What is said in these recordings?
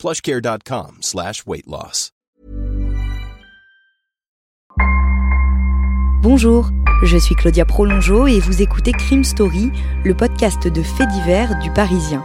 plushcare.com slash. Bonjour, je suis Claudia Prolongeau et vous écoutez Crime Story, le podcast de faits divers du Parisien.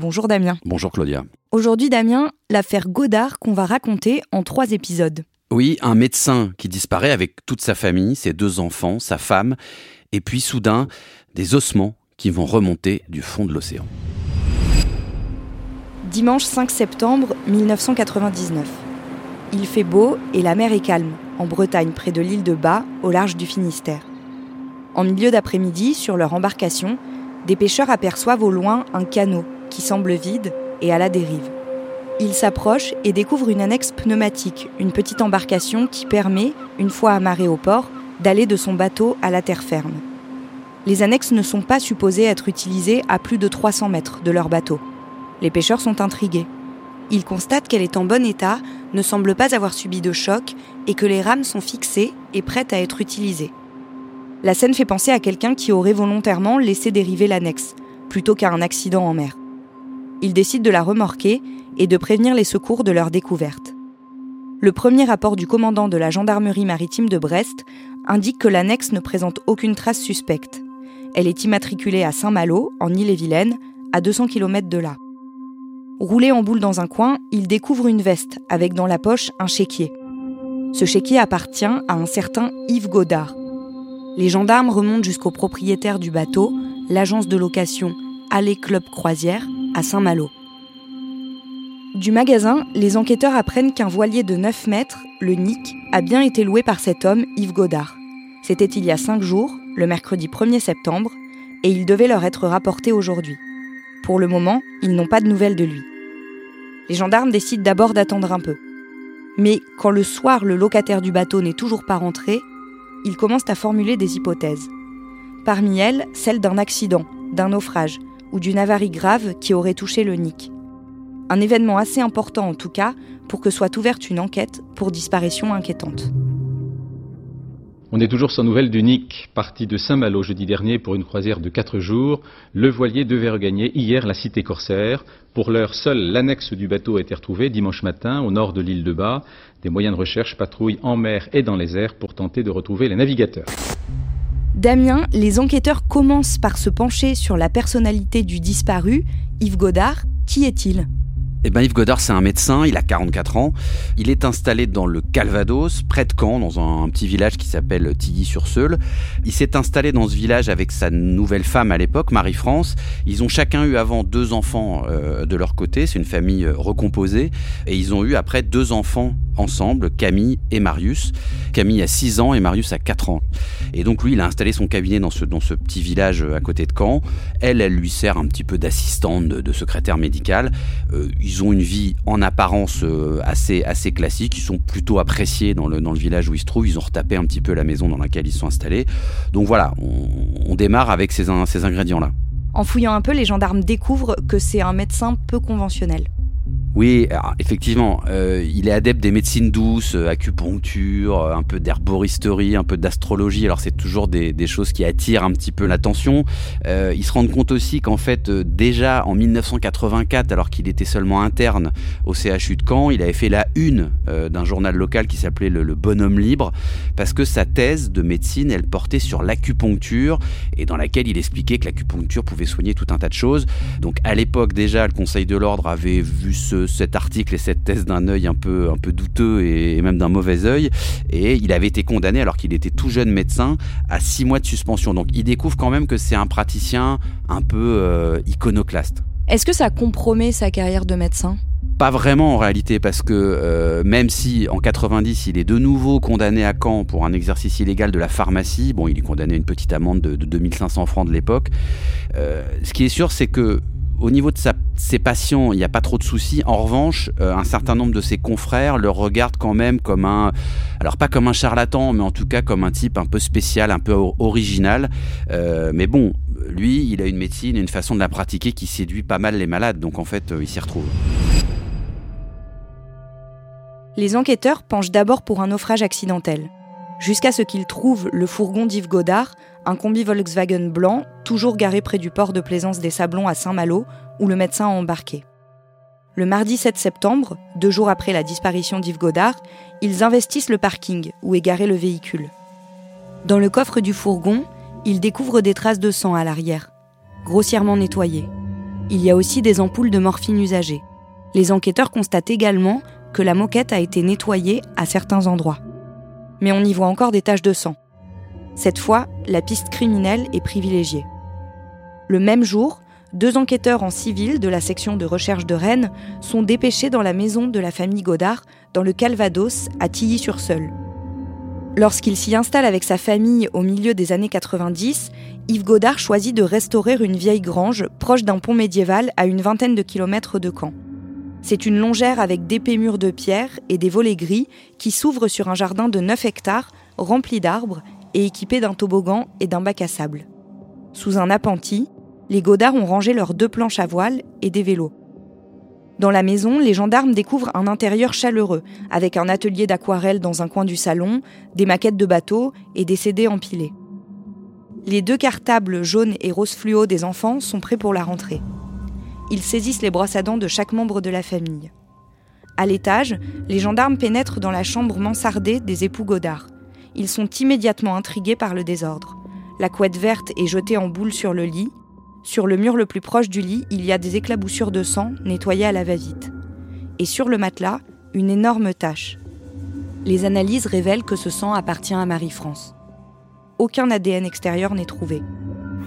Bonjour Damien. Bonjour Claudia. Aujourd'hui Damien, l'affaire Godard qu'on va raconter en trois épisodes. Oui, un médecin qui disparaît avec toute sa famille, ses deux enfants, sa femme, et puis soudain, des ossements qui vont remonter du fond de l'océan. Dimanche 5 septembre 1999. Il fait beau et la mer est calme, en Bretagne près de l'île de Bas, au large du Finistère. En milieu d'après-midi, sur leur embarcation, des pêcheurs aperçoivent au loin un canot qui semble vide et à la dérive. Ils s'approchent et découvrent une annexe pneumatique, une petite embarcation qui permet, une fois amarrée au port, d'aller de son bateau à la terre ferme. Les annexes ne sont pas supposées être utilisées à plus de 300 mètres de leur bateau. Les pêcheurs sont intrigués. Ils constatent qu'elle est en bon état, ne semble pas avoir subi de choc et que les rames sont fixées et prêtes à être utilisées. La scène fait penser à quelqu'un qui aurait volontairement laissé dériver l'annexe, plutôt qu'à un accident en mer. Ils décident de la remorquer et de prévenir les secours de leur découverte. Le premier rapport du commandant de la gendarmerie maritime de Brest indique que l'annexe ne présente aucune trace suspecte. Elle est immatriculée à Saint-Malo, en Ille-et-Vilaine, à 200 km de là. Roulé en boule dans un coin, il découvre une veste avec dans la poche un chéquier. Ce chéquier appartient à un certain Yves Godard. Les gendarmes remontent jusqu'au propriétaire du bateau, l'agence de location Allée Club Croisière, à Saint-Malo. Du magasin, les enquêteurs apprennent qu'un voilier de 9 mètres, le Nick, a bien été loué par cet homme, Yves Godard. C'était il y a 5 jours, le mercredi 1er septembre, et il devait leur être rapporté aujourd'hui. Pour le moment, ils n'ont pas de nouvelles de lui. Les gendarmes décident d'abord d'attendre un peu. Mais quand le soir le locataire du bateau n'est toujours pas rentré, ils commencent à formuler des hypothèses. Parmi elles, celle d'un accident, d'un naufrage ou d'une avarie grave qui aurait touché le Nick. Un événement assez important en tout cas pour que soit ouverte une enquête pour disparition inquiétante. On est toujours sans nouvelles du Nick, parti de Saint-Malo jeudi dernier pour une croisière de 4 jours. Le voilier devait regagner hier la cité corsaire. Pour l'heure, seule l'annexe du bateau a été retrouvée dimanche matin au nord de l'île de Bas. Des moyens de recherche patrouillent en mer et dans les airs pour tenter de retrouver les navigateurs. Damien, les enquêteurs commencent par se pencher sur la personnalité du disparu, Yves Godard. Qui est-il? Eh ben Yves Godard, c'est un médecin, il a 44 ans. Il est installé dans le Calvados, près de Caen, dans un, petit village qui s'appelle Tilly-sur-Seul. Il s'est installé dans ce village avec sa nouvelle femme à l'époque, Marie-France. Ils ont chacun eu avant deux enfants euh, de leur côté, c'est une famille euh, recomposée. Et ils ont eu après deux enfants ensemble, Camille et Marius. Camille a 6 ans et Marius a 4 ans. Et donc lui, il a installé son cabinet dans ce, dans ce petit village euh, à côté de Caen. Elle, elle lui sert un petit peu d'assistante, de, secrétaire médicale. Ils ont une vie en apparence euh, assez, classique. Ils sont plutôt appréciés dans le, village où ils se trouvent. Ils ont retapé un petit peu la maison dans laquelle ils sont installés. Donc voilà, on, démarre avec ces ingrédients-là. En fouillant un peu, les gendarmes découvrent que c'est un médecin peu conventionnel. Oui, effectivement, euh, il est adepte des médecines douces, euh, acupuncture, euh, un peu d'herboristerie, un peu d'astrologie. Alors c'est toujours des, choses qui attirent un petit peu l'attention. Ils se rendent compte aussi qu'en fait, déjà en 1984, alors qu'il était seulement interne au CHU de Caen, il avait fait la une d'un journal local qui s'appelait le Bonhomme Libre, parce que sa thèse de médecine, elle portait sur l'acupuncture, et dans laquelle il expliquait que l'acupuncture pouvait soigner tout un tas de choses. Donc à l'époque déjà, le Conseil de l'ordre avait vu ce ce, cet article et cette thèse d'un œil un peu, un peu douteux et même d'un mauvais œil. Et il avait été condamné, alors qu'il était tout jeune médecin, à six mois de suspension. Donc il découvre quand même que c'est un praticien un peu euh, iconoclaste. Est-ce que ça compromet sa carrière de médecin? Pas vraiment en réalité, parce que euh, même si en 90 il est de nouveau condamné à Caen pour un exercice illégal de la pharmacie, bon, il est condamné à une petite amende de, 2500 francs de l'époque. Euh, ce qui est sûr, c'est que au niveau de ses patients, il n'y a pas trop de soucis. En revanche, euh, un certain nombre de ses confrères le regardent quand même comme un, alors pas comme un charlatan, mais en tout cas comme un type un peu spécial, un peu original. mais bon, lui, il a une médecine, une façon de la pratiquer qui séduit pas mal les malades, donc en fait, il s'y retrouve. Les enquêteurs penchent d'abord pour un naufrage accidentel, jusqu'à ce qu'ils trouvent le fourgon d'Yves Godard, un combi Volkswagen blanc, toujours garé près du port de plaisance des Sablons à Saint-Malo, où le médecin a embarqué. Le mardi 7 septembre, deux jours après la disparition d'Yves Godard, ils investissent le parking où est garé le véhicule. Dans le coffre du fourgon, ils découvrent des traces de sang à l'arrière, grossièrement nettoyées. Il y a aussi des ampoules de morphine usagées. Les enquêteurs constatent également que la moquette a été nettoyée à certains endroits. Mais on y voit encore des taches de sang. Cette fois, la piste criminelle est privilégiée. Le même jour, deux enquêteurs en civil de la section de recherche de Rennes sont dépêchés dans la maison de la famille Godard, dans le Calvados, à Tilly-sur-Seul. Lorsqu'il s'y installe avec sa famille au milieu des années 90, Yves Godard choisit de restaurer une vieille grange proche d'un pont médiéval à une vingtaine de kilomètres de Caen. C'est une longère avec d'épais murs de pierre et des volets gris qui s'ouvrent sur un jardin de 9 hectares rempli d'arbres et équipé d'un toboggan et d'un bac à sable. Sous un appentis, les Godards ont rangé leurs deux planches à voile et des vélos. Dans la maison, les gendarmes découvrent un intérieur chaleureux, avec un atelier d'aquarelle dans un coin du salon, des maquettes de bateaux et des CD empilés. Les deux cartables jaunes et rose fluo des enfants sont prêts pour la rentrée ils saisissent les brosses à dents de chaque membre de la famille. À l'étage, les gendarmes pénètrent dans la chambre mansardée des époux Godard. Ils sont immédiatement intrigués par le désordre. La couette verte est jetée en boule sur le lit. Sur le mur le plus proche du lit, il y a des éclaboussures de sang nettoyées à la va-vite. Et sur le matelas, une énorme tache. Les analyses révèlent que ce sang appartient à Marie-France. Aucun ADN extérieur n'est trouvé.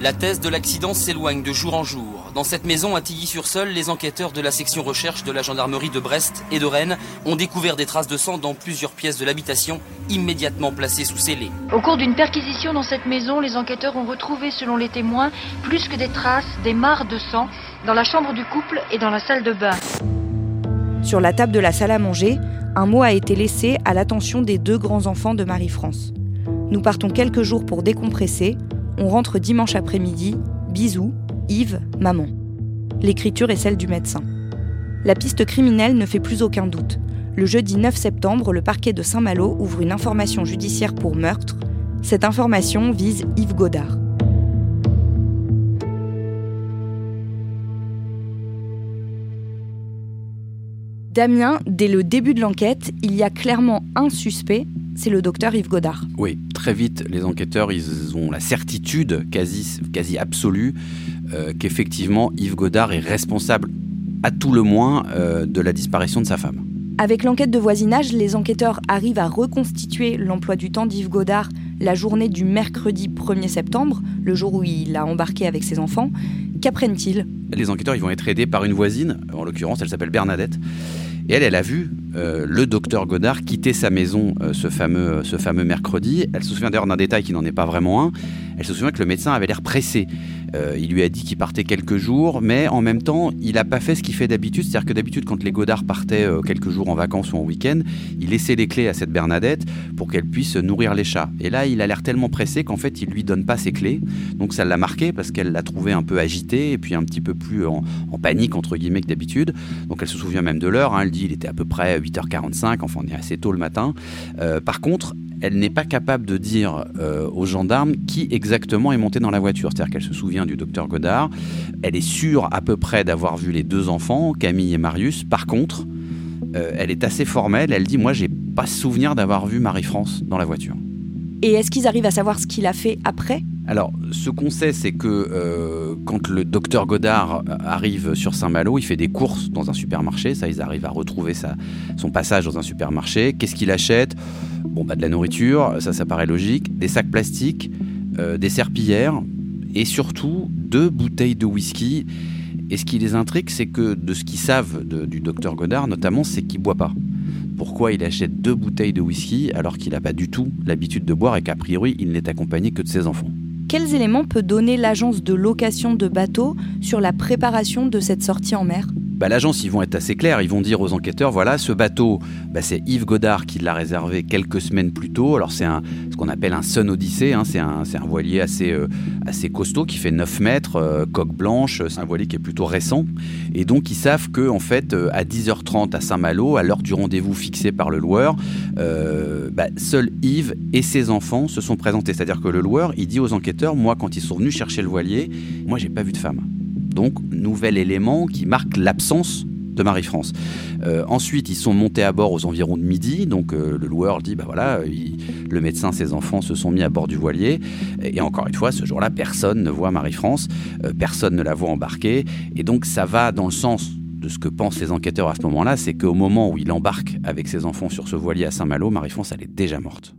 La thèse de l'accident s'éloigne de jour en jour. Dans cette maison à Tilly-sur-Seul, les enquêteurs de la section recherche de la gendarmerie de Brest et de Rennes ont découvert des traces de sang dans plusieurs pièces de l'habitation, immédiatement placées sous scellé. Au cours d'une perquisition dans cette maison, les enquêteurs ont retrouvé, selon les témoins, plus que des traces, des mares de sang dans la chambre du couple et dans la salle de bain. Sur la table de la salle à manger, un mot a été laissé à l'attention des deux grands enfants de Marie-France. Nous partons quelques jours pour décompresser on rentre dimanche après-midi, bisous, Yves, maman. L'écriture est celle du médecin. La piste criminelle ne fait plus aucun doute. Le jeudi 9 septembre, le parquet de Saint-Malo ouvre une information judiciaire pour meurtre. Cette information vise Yves Godard. Damien, dès le début de l'enquête, il y a clairement un suspect, c'est le docteur Yves Godard. Oui, très vite, les enquêteurs, ils ont la certitude quasi, quasi absolue euh, qu'effectivement Yves Godard est responsable, à tout le moins, euh, de la disparition de sa femme. Avec l'enquête de voisinage, les enquêteurs arrivent à reconstituer l'emploi du temps d'Yves Godard la journée du mercredi 1er septembre, le jour où il a embarqué avec ses enfants. Qu'apprennent-ils? Les enquêteurs ils vont être aidés par une voisine, en l'occurrence elle s'appelle Bernadette, et elle, elle a vu euh, le docteur Godard quitter sa maison euh, ce, fameux, ce fameux mercredi. Elle se souvient d'ailleurs d'un détail qui n'en est pas vraiment un. Elle se souvient que le médecin avait l'air pressé. Euh, il lui a dit qu'il partait quelques jours, mais en même temps, il n'a pas fait ce qu'il fait d'habitude. C'est-à-dire que d'habitude, quand les Godards partaient euh, quelques jours en vacances ou en week-end, il laissait les clés à cette Bernadette pour qu'elle puisse nourrir les chats. Et là, il a l'air tellement pressé qu'en fait, il lui donne pas ses clés. Donc ça l'a marqué parce qu'elle l'a trouvé un peu agité et puis un petit peu plus en, panique, entre guillemets, que d'habitude. Donc elle se souvient même de l'heure. Hein. Elle dit il était à peu près 8h45, enfin on est assez tôt le matin. Euh, par contre, elle n'est pas capable de dire euh, aux gendarmes qui exactement est monté dans la voiture. C'est-à-dire qu'elle se souvient du docteur Godard. Elle est sûre à peu près d'avoir vu les deux enfants, Camille et Marius. Par contre, euh, elle est assez formelle. Elle dit Moi, j'ai pas souvenir d'avoir vu Marie-France dans la voiture. Et est-ce qu'ils arrivent à savoir ce qu'il a fait après? Alors, ce qu'on sait, c'est que euh, quand le docteur Godard arrive sur Saint-Malo, il fait des courses dans un supermarché. Ça, ils arrivent à retrouver sa, son passage dans un supermarché. Qu'est-ce qu'il achète? Bon, bah, de la nourriture, ça, ça paraît logique. Des sacs plastiques, euh, des serpillères et surtout deux bouteilles de whisky. Et ce qui les intrigue, c'est que de ce qu'ils savent du docteur Godard, notamment, c'est qu'il boit pas. Pourquoi il achète deux bouteilles de whisky alors qu'il n'a pas du tout l'habitude de boire et qu'a priori il n'est accompagné que de ses enfants? Quels éléments peut donner l'agence de location de bateaux sur la préparation de cette sortie en mer? Bah, l'agence, ils vont être assez clairs. Ils vont dire aux enquêteurs, voilà, ce bateau, bah, c'est Yves Godard qui l'a réservé quelques semaines plus tôt. Alors c'est un, ce qu'on appelle un Sun Odyssey. Hein. C'est un, un, voilier assez, euh, assez costaud qui fait 9 mètres, euh, coque blanche. C'est un voilier qui est plutôt récent. Et donc ils savent que en fait, euh, à 10h30 à Saint-Malo, à l'heure du rendez-vous fixé par le loueur, bah, seul Yves et ses enfants se sont présentés. C'est-à-dire que le loueur, il dit aux enquêteurs, moi, quand ils sont venus chercher le voilier, moi, j'ai pas vu de femme. Donc, nouvel élément qui marque l'absence de Marie-France. Euh, ensuite, ils sont montés à bord aux environs de midi. Donc, euh, le loueur dit bah voilà, le médecin, ses enfants se sont mis à bord du voilier. Et encore une fois, ce jour-là, personne ne voit Marie-France, euh, personne ne la voit embarquer. Et donc, ça va dans le sens de ce que pensent les enquêteurs à ce moment-là, c'est qu'au moment où il embarque avec ses enfants sur ce voilier à Saint-Malo, Marie-France, elle est déjà morte.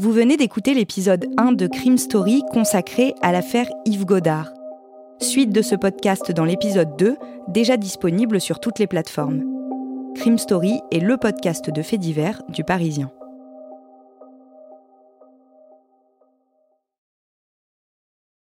Vous venez d'écouter l'épisode 1 de Crime Story consacré à l'affaire Yves Godard. Suite de ce podcast dans l'épisode 2, déjà disponible sur toutes les plateformes. Crime Story est le podcast de faits divers du Parisien.